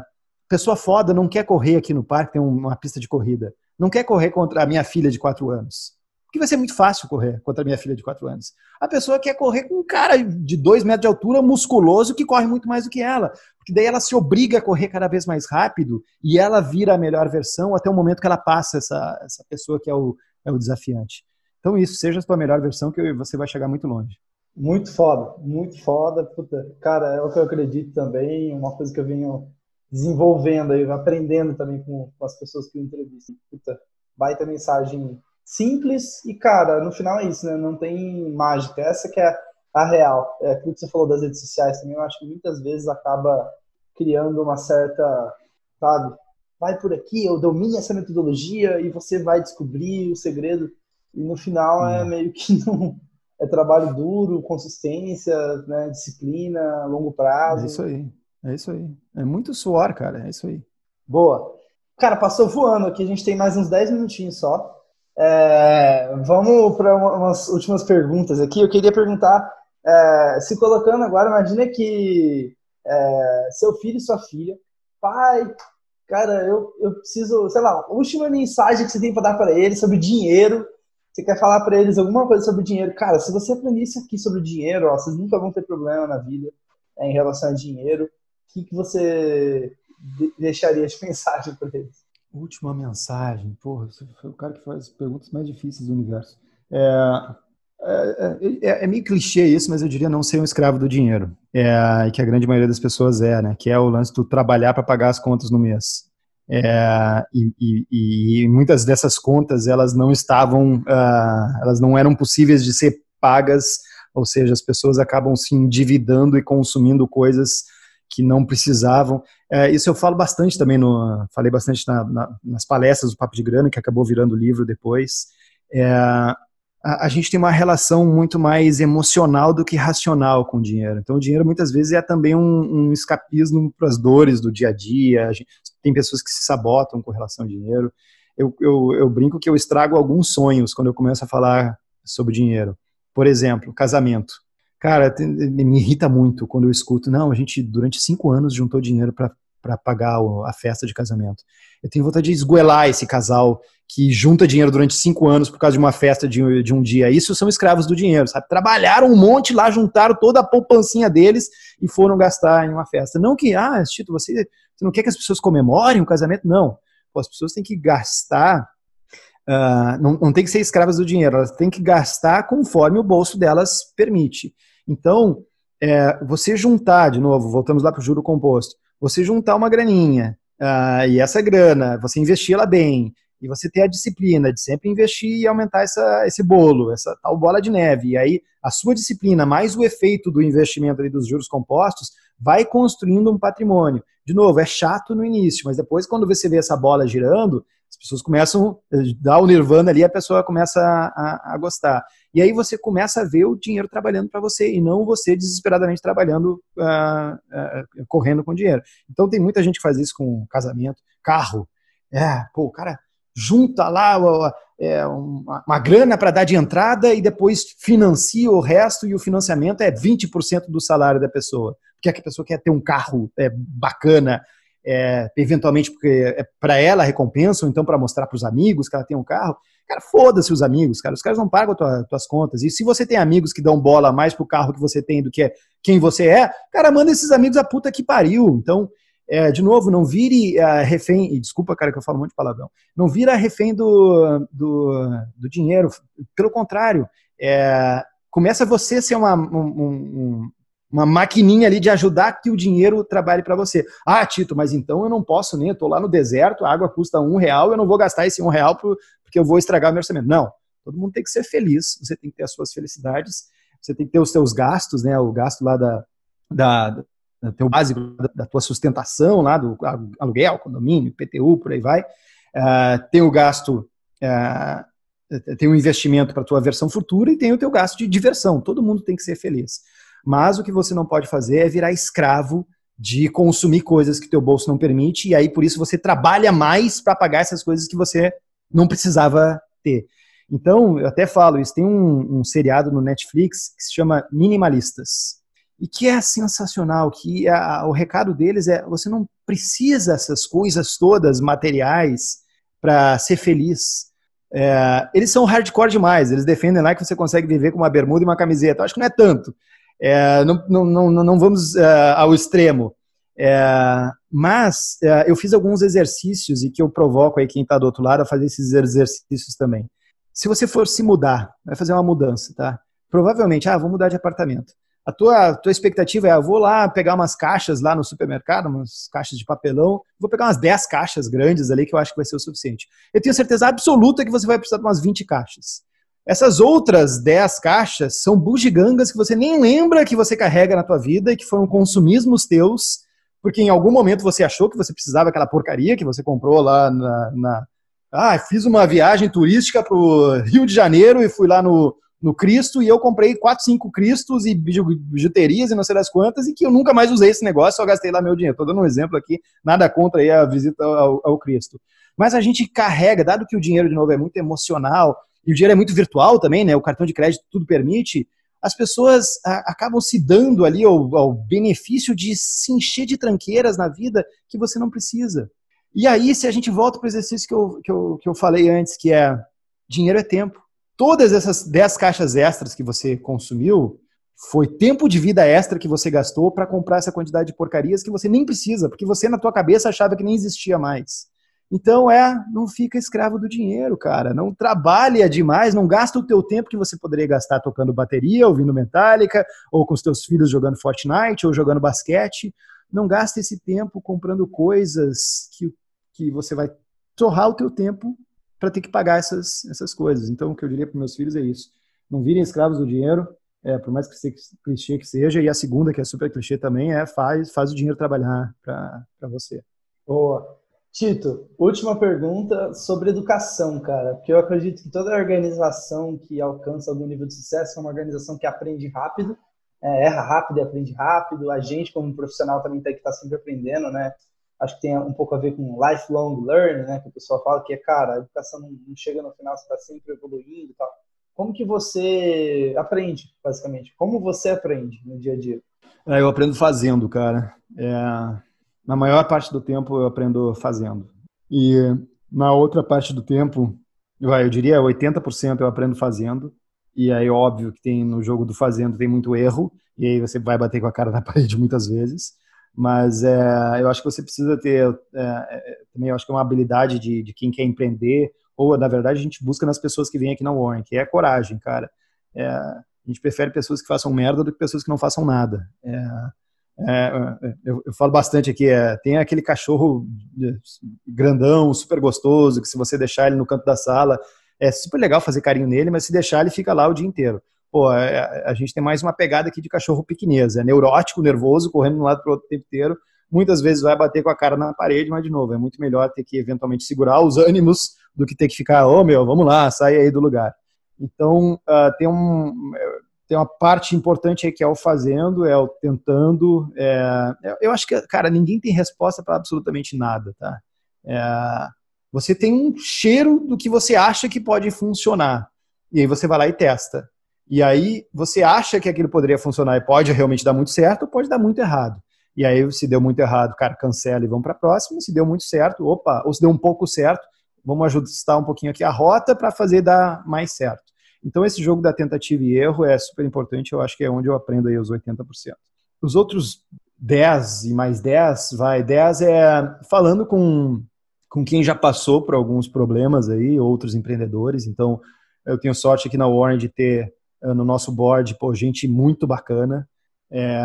pessoa foda não quer correr aqui no parque, tem uma pista de corrida. Não quer correr contra a minha filha de 4 anos. Porque vai ser muito fácil correr contra a minha filha de 4 anos. A pessoa quer correr com um cara de 2 metros de altura, musculoso, que corre muito mais do que ela. Porque daí ela se obriga a correr cada vez mais rápido e ela vira a melhor versão até o momento que ela passa essa, essa pessoa que é o, é o desafiante. Então, isso, seja a sua melhor versão, que você vai chegar muito longe. Muito foda, muito foda. Puta, cara, é o que eu acredito também, uma coisa que eu venho desenvolvendo aí, aprendendo também com, com as pessoas que eu entrevisto. Puta, baita mensagem simples e, cara, no final é isso, né? Não tem mágica. Essa que é a real. É aquilo que você falou das redes sociais também, eu acho que muitas vezes acaba criando uma certa, sabe? Vai por aqui, eu domine essa metodologia e você vai descobrir o segredo. E no final é hum. meio que não é trabalho duro, consistência, né, disciplina, longo prazo. É isso aí, é isso aí. É muito suor, cara, é isso aí. Boa. Cara, passou voando aqui, a gente tem mais uns 10 minutinhos só. É, vamos para umas últimas perguntas aqui. Eu queria perguntar, é, se colocando agora, imagina que é, seu filho e sua filha, pai, cara, eu, eu preciso, sei lá, última mensagem que você tem para dar para eles sobre dinheiro você quer falar para eles alguma coisa sobre dinheiro. Cara, se você aprender isso aqui sobre dinheiro, ó, vocês nunca vão ter problema na vida é, em relação a dinheiro. O que, que você deixaria de mensagem para eles? Última mensagem. Porra, você foi o cara que faz perguntas mais difíceis do universo. É, é, é, é, meio clichê isso, mas eu diria não ser um escravo do dinheiro. É, que a grande maioria das pessoas é, né? Que é o lance do trabalhar para pagar as contas no mês. É, e, e, e, muitas dessas contas elas não estavam, uh, elas não eram possíveis de ser pagas, ou seja, as pessoas acabam se endividando e consumindo coisas que não precisavam. É, isso eu falo bastante também, no, falei bastante na, na, nas palestras do Papo de Grana, que acabou virando livro depois. É, a, a, gente tem uma relação muito mais emocional do que racional com o dinheiro. Então, o dinheiro muitas vezes é também um, um escapismo para as dores do dia a dia. A gente, tem pessoas que se sabotam com relação ao dinheiro. Eu, eu, eu brinco que eu estrago alguns sonhos quando eu começo a falar sobre dinheiro. Por exemplo, casamento. Cara, me irrita muito quando eu escuto, não, a gente durante cinco anos juntou dinheiro para pagar a festa de casamento. Eu tenho vontade de esgoelar esse casal que junta dinheiro durante cinco anos por causa de uma festa de, de um dia. Isso são escravos do dinheiro, sabe? Trabalharam um monte lá, juntaram toda a poupancinha deles e foram gastar em uma festa. Não que, ah, Tito, você, você não quer que as pessoas comemorem o casamento? Não. Pô, as pessoas têm que gastar, uh, não, não tem que ser escravas do dinheiro, elas têm que gastar conforme o bolso delas permite. Então, é, você juntar, de novo, voltamos lá para o juro composto, você juntar uma graninha, uh, e essa grana, você investir ela bem, e você ter a disciplina de sempre investir e aumentar essa, esse bolo, essa tal bola de neve. E aí, a sua disciplina, mais o efeito do investimento ali dos juros compostos, vai construindo um patrimônio. De novo, é chato no início, mas depois, quando você vê essa bola girando, as pessoas começam a dar o nirvana ali, a pessoa começa a, a, a gostar. E aí você começa a ver o dinheiro trabalhando para você e não você desesperadamente trabalhando, uh, uh, correndo com dinheiro. Então tem muita gente que faz isso com casamento, carro. É, pô, o cara junta lá é, uma, uma, grana para dar de entrada e depois financia o resto e o financiamento é 20% do salário da pessoa. Porque a pessoa quer ter um carro é, bacana, é, eventualmente porque é para ela a recompensa, ou então para mostrar para os amigos que ela tem um carro. Cara, foda-se os amigos, cara. Os caras não pagam tua, tuas contas. E se você tem amigos que dão bola mais pro carro que você tem do que quem você é, cara, manda esses amigos a puta que pariu. Então, é, de novo, não vire uh, refém, e desculpa, cara, que eu falo um monte de palavrão, não vira refém do, do, do dinheiro, pelo contrário, é, começa você a ser uma, um, um, uma maquininha ali de ajudar que o dinheiro trabalhe para você. Ah, Tito, mas então eu não posso nem, eu estou lá no deserto, a água custa um real, eu não vou gastar esse um real pro, porque eu vou estragar o meu orçamento. Não, todo mundo tem que ser feliz, você tem que ter as suas felicidades, você tem que ter os seus gastos, né, o gasto lá da, da teu básico da tua sustentação lá do aluguel, condomínio, PTU, por aí vai. Uh, tem o gasto, uh, tem o investimento para a tua versão futura e tem o teu gasto de diversão. Todo mundo tem que ser feliz. Mas o que você não pode fazer é virar escravo de consumir coisas que teu bolso não permite e aí por isso você trabalha mais para pagar essas coisas que você não precisava ter. Então, eu até falo, isso tem um, um seriado no Netflix que se chama Minimalistas e que é sensacional, que a, o recado deles é você não precisa essas coisas todas materiais para ser feliz. É, eles são hardcore demais, eles defendem lá que você consegue viver com uma bermuda e uma camiseta. Eu acho que não é tanto. É, não, não, não, não, vamos é, ao extremo. É, mas é, eu fiz alguns exercícios e que eu provoco aí quem está do outro lado a fazer esses exercícios também. Se você for se mudar, vai fazer uma mudança, tá? Provavelmente, ah, vou mudar de apartamento a tua, tua expectativa é, vou lá pegar umas caixas lá no supermercado, umas caixas de papelão, vou pegar umas 10 caixas grandes ali que eu acho que vai ser o suficiente. Eu tenho certeza absoluta que você vai precisar de umas 20 caixas. Essas outras 10 caixas são bugigangas que você nem lembra que você carrega na tua vida e que foram consumismos teus, porque em algum momento você achou que você precisava daquela porcaria que você comprou lá na... na... Ah, fiz uma viagem turística para o Rio de Janeiro e fui lá no, no Cristo e eu comprei 4, 5 Cristos e bijuterias e não sei das quantas e que eu nunca mais usei esse negócio, só gastei lá meu dinheiro. Estou dando um exemplo aqui, nada contra aí a visita ao, ao, Cristo. Mas a gente carrega, dado que o dinheiro, de novo, é muito emocional e o dinheiro é muito virtual também, né? O cartão de crédito tudo permite, as pessoas acabam se dando ali ao, ao benefício de se encher de tranqueiras na vida que você não precisa. E aí, se a gente volta para o exercício que eu, que, eu, que eu falei antes, que é dinheiro é tempo todas essas 10 caixas extras que você consumiu foi tempo de vida extra que você gastou para comprar essa quantidade de porcarias que você nem precisa, porque você na tua cabeça achava que nem existia mais. Então é, não fica escravo do dinheiro, cara. Não trabalha demais, não gasta o teu tempo que você poderia gastar tocando bateria, ouvindo Metallica, ou com os teus filhos jogando Fortnite, ou jogando basquete. Não gasta esse tempo comprando coisas que, que você vai torrar o teu tempo para ter que pagar essas, essas coisas. Então, o que eu diria para meus filhos é isso. Não virem escravos do dinheiro, é, por mais que seja clichê que seja. E a segunda, que é super clichê também, é faz, faz o dinheiro trabalhar para você. Boa. Tito, última pergunta sobre educação, cara. Porque eu acredito que toda organização que alcança algum nível de sucesso é uma organização que aprende rápido, é, erra rápido e aprende rápido. A gente, como profissional, também tem que estar tá sempre aprendendo, né? Acho que tem um pouco a ver com lifelong learning, né? Que o pessoal fala que é, cara, a educação não, chega no final, você está sempre evoluindo e tal. Como que você aprende, basicamente? Como você aprende no dia a dia? É, eu aprendo fazendo, cara. É, na maior parte do tempo eu aprendo fazendo. E Na outra parte do tempo, eu diria 80% eu aprendo fazendo. E aí, óbvio que tem no jogo do fazendo tem muito erro, e aí você vai bater com a cara na parede muitas vezes. Mas é, eu acho que você precisa ter é, é, também, eu acho que é uma habilidade de, de quem quer empreender, ou na verdade a gente busca nas pessoas que vêm aqui na Warren, que é coragem, cara. É, a gente prefere pessoas que façam merda do que pessoas que não façam nada. É, é, eu, eu, falo bastante aqui, tem aquele cachorro grandão, super gostoso, que se você deixar ele no canto da sala, é super legal fazer carinho nele, mas se deixar ele fica lá o dia inteiro. Pô, é, a gente tem mais uma pegada aqui de cachorro pequenez, é neurótico, nervoso, correndo de um lado para o outro o tempo inteiro, muitas vezes vai bater com a cara na parede, mas de novo, é muito melhor ter que eventualmente segurar os ânimos do que ter que ficar, ô oh, meu, vamos lá, sai aí do lugar. Então, uh, tem um tem uma parte importante aí que é o fazendo, é o tentando. É, eu acho que, cara, ninguém tem resposta para absolutamente nada, tá? É, você tem um cheiro do que você acha que pode funcionar. E aí você vai lá e testa. E aí você acha que aquilo poderia funcionar e pode realmente dar muito certo ou pode dar muito errado. E aí, se deu muito errado, cara, cancela e vamos para a próxima. Se deu muito certo, opa, ou se deu um pouco certo, vamos ajustar um pouquinho aqui a rota para fazer dar mais certo. Então, esse jogo da tentativa e erro é super importante, eu acho que é onde eu aprendo aí os 80%. Os outros 10 e mais 10, vai, 10 é falando com, com quem já passou por alguns problemas aí, outros empreendedores. Então, eu tenho sorte aqui na Warren de ter no nosso board, pô, gente muito bacana. É,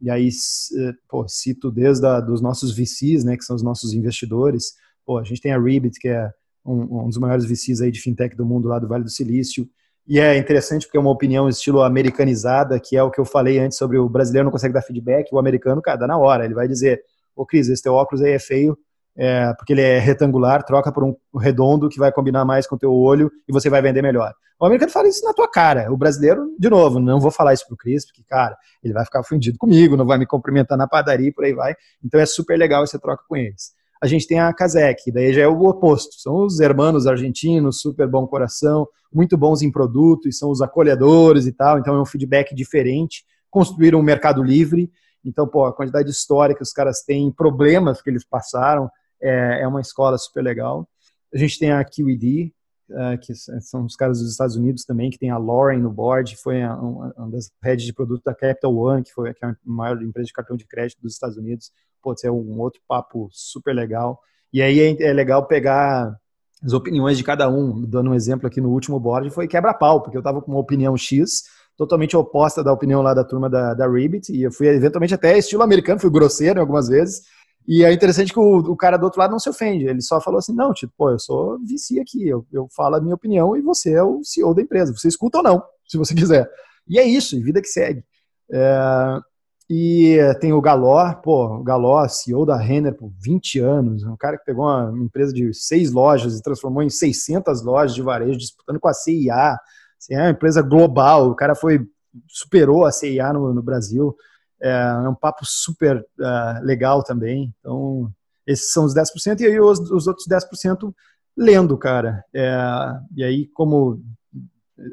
e aí, eh, pô, cito desde a, dos nossos VCs, né, que são os nossos investidores. Pô, a gente tem a Ribbit, que é um, um dos maiores VCs aí de fintech do mundo lá do Vale do Silício. E é interessante porque é uma opinião estilo americanizada, que é o que eu falei antes sobre o brasileiro não consegue dar feedback, o americano, cara, dá na hora. Ele vai dizer, ô Cris, esse teu óculos aí é feio, é, porque ele é retangular, troca por um redondo que vai combinar mais com o teu olho e você vai vender melhor. O americano fala isso na tua cara. O brasileiro, de novo, não vou falar isso pro Cris, porque, cara, ele vai ficar ofendido comigo, não vai me cumprimentar na padaria e por aí vai. Então é super legal essa troca com eles a gente tem a Kazek, daí já é o oposto, são os hermanos argentinos, super bom coração, muito bons em produto, e são os acolhedores e tal, então é um feedback diferente, construíram um mercado livre, então, pô, a quantidade de história que os caras têm, problemas que eles passaram, é, é uma escola super legal. A gente tem a QED, uh, que são os caras dos Estados Unidos também, que tem a Lauren no board, foi uma, das redes de produto da Capital One, que foi é a maior empresa de cartão de crédito dos Estados Unidos pode ser um outro papo super legal. E aí é, é legal pegar as opiniões de cada um. Dando um exemplo aqui no último board, foi quebra-pau, porque eu estava com uma opinião X, totalmente oposta da opinião lá da turma da, da Ribbit, e eu fui eventualmente até estilo americano, fui grosseiro algumas vezes. E é interessante que o, o, cara do outro lado não se ofende, ele só falou assim: não, tipo, pô, eu sou VC aqui, eu, eu falo a minha opinião e você é o CEO da empresa, você escuta ou não, se você quiser. E é isso, vida que segue. É, e tem o Galó, pô, o Galó, CEO da Renner por 20 anos, um cara que pegou uma empresa de seis lojas e transformou em 600 lojas de varejo, disputando com a CIA. Assim, é uma empresa global, o cara foi superou a CIA no, no Brasil. É, é, um papo super uh, legal também. Então, esses são os 10%, e aí os, os outros 10% lendo, cara. É, e aí, como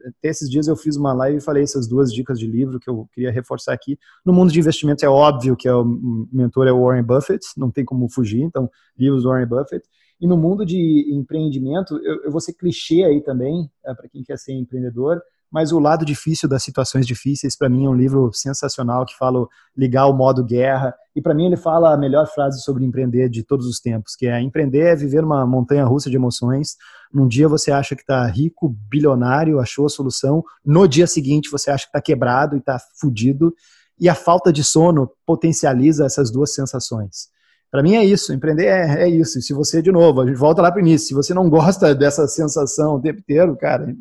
até esses dias eu fiz uma live e falei essas duas dicas de livro que eu queria reforçar aqui. No mundo de investimentos é óbvio que é o mentor é o Warren Buffett, não tem como fugir, então livros do Warren Buffett. E no mundo de empreendimento, eu, eu vou ser clichê aí também, é, para quem quer ser empreendedor, mas o lado difícil das situações difíceis, para mim, é um livro sensacional que fala ligar o modo guerra. E para mim, ele fala a melhor frase sobre empreender de todos os tempos, que é empreender é viver uma montanha russa de emoções. Num dia você acha que está rico, bilionário, achou a solução. No dia seguinte você acha que está quebrado e está fudido. E a falta de sono potencializa essas duas sensações. Para mim é isso, empreender é, é, isso. E se você, de novo, a gente volta lá para o início, se você não gosta dessa sensação o tempo inteiro, cara,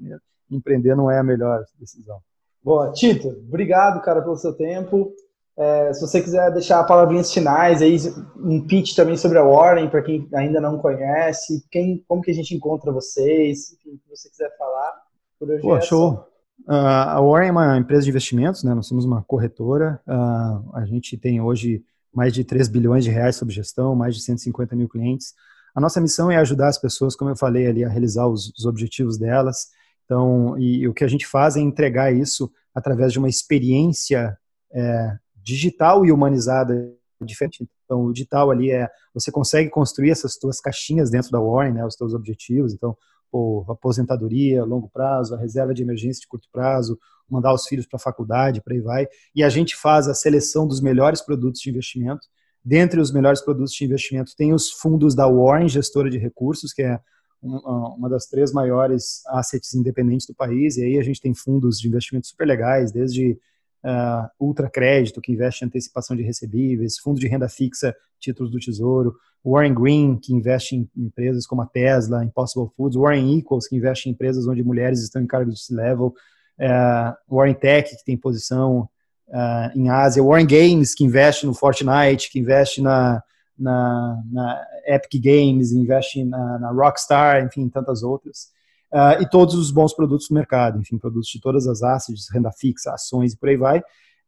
empreender não é a melhor decisão. Boa, Tito, obrigado, cara, pelo seu tempo. É, se você quiser deixar palavrinhas finais aí, um pitch também sobre a Warren, para quem ainda não conhece, quem, como que a gente encontra vocês, o que você quiser falar. Por hoje Pô, é show. Uh, a Warren é uma empresa de investimentos, né? Nós somos uma corretora. Uh, a gente tem hoje mais de 3 bilhões de reais sob gestão, mais de 150 mil clientes. A nossa missão é ajudar as pessoas, como eu falei ali, a realizar os, os objetivos delas. Então, e, e, o que a gente faz é entregar isso através de uma experiência é, digital e humanizada diferente. Então, o digital ali é, você consegue construir essas tuas caixinhas dentro da Warren, né, os teus objetivos. Então, pô, aposentadoria, longo prazo, a reserva de emergência de curto prazo, mandar os filhos para a faculdade, por aí vai. E a gente faz a seleção dos melhores produtos de investimento. Dentre os melhores produtos de investimento, tem os fundos da Warren, gestora de recursos, que é uma das três maiores assets independentes do país. E aí a gente tem fundos de investimento super legais, desde uh, Ultra Crédito, que investe em antecipação de recebíveis, fundo de renda fixa, títulos do Tesouro, Warren Green, que investe em empresas como a Tesla, Impossible Foods, Warren Equals, que investe em empresas onde mulheres estão em cargos de C-level, uh, Warren Tech, que tem posição uh, em Ásia, Warren Games, que investe no Fortnite, que investe na, na, na Epic Games, investe na, na, Rockstar, enfim, tantas outras. Uh, e todos os bons produtos do mercado, enfim, produtos de todas as assets, renda fixa, ações e por aí vai.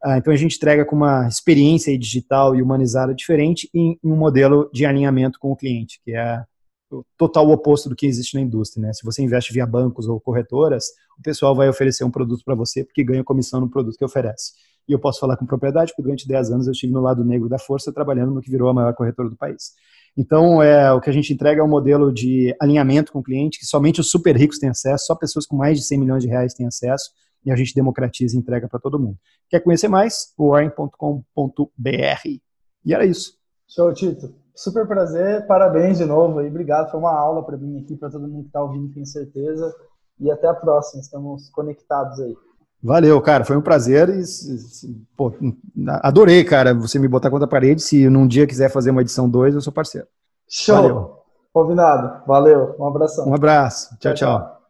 Uh, então a gente entrega com uma experiência digital e humanizada diferente em, em um modelo de alinhamento com o cliente, que é o total oposto do que existe na indústria. Né? Se você investe via bancos ou corretoras, o pessoal vai oferecer um produto para você porque ganha comissão no produto que oferece. E eu posso falar com propriedade, porque durante 10 anos eu estive no lado negro da força, trabalhando no que virou a maior corretora do país. Então, é, o que a gente entrega é um modelo de alinhamento com o cliente, que somente os super ricos têm acesso, só pessoas com mais de 100 milhões de reais têm acesso, e a gente democratiza e entrega para todo mundo. Quer conhecer mais? warren.com.br. E era isso. Show, Tito. Super prazer, parabéns de novo aí, obrigado. Foi uma aula para mim aqui, para todo mundo que está ouvindo, tenho certeza. E até a próxima, estamos conectados aí. Valeu, cara, foi um prazer e pô, adorei, cara, você me botar contra a parede. Se num dia quiser fazer uma edição 2, eu sou parceiro. Show! Valeu. Combinado. Valeu, um abração. Um abraço. Tchau, tchau, tchau.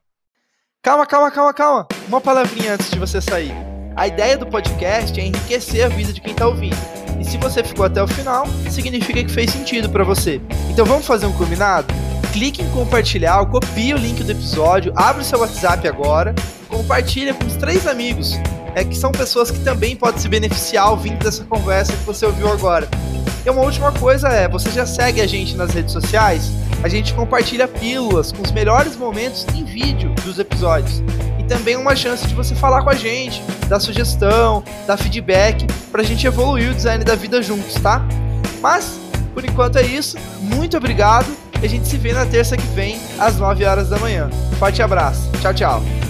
Calma, calma, calma, calma. Uma palavrinha antes de você sair. A ideia do podcast é enriquecer a vida de quem está ouvindo. E se você ficou até o final, significa que fez sentido para você. Então vamos fazer um combinado? Clique em compartilhar, copie o link do episódio, abre o seu WhatsApp agora compartilha com os três amigos, é, que são pessoas que também podem se beneficiar ouvindo dessa conversa que você ouviu agora. E uma última coisa é, você já segue a gente nas redes sociais? A gente compartilha pílulas com os melhores momentos em vídeo dos episódios. E também uma chance de você falar com a gente, dar sugestão, dar feedback, pra gente evoluir o design da vida juntos, tá? Mas, por enquanto é isso. Muito obrigado. E a gente se vê na terça que vem, às 9 horas da manhã. Forte abraço. Tchau, tchau.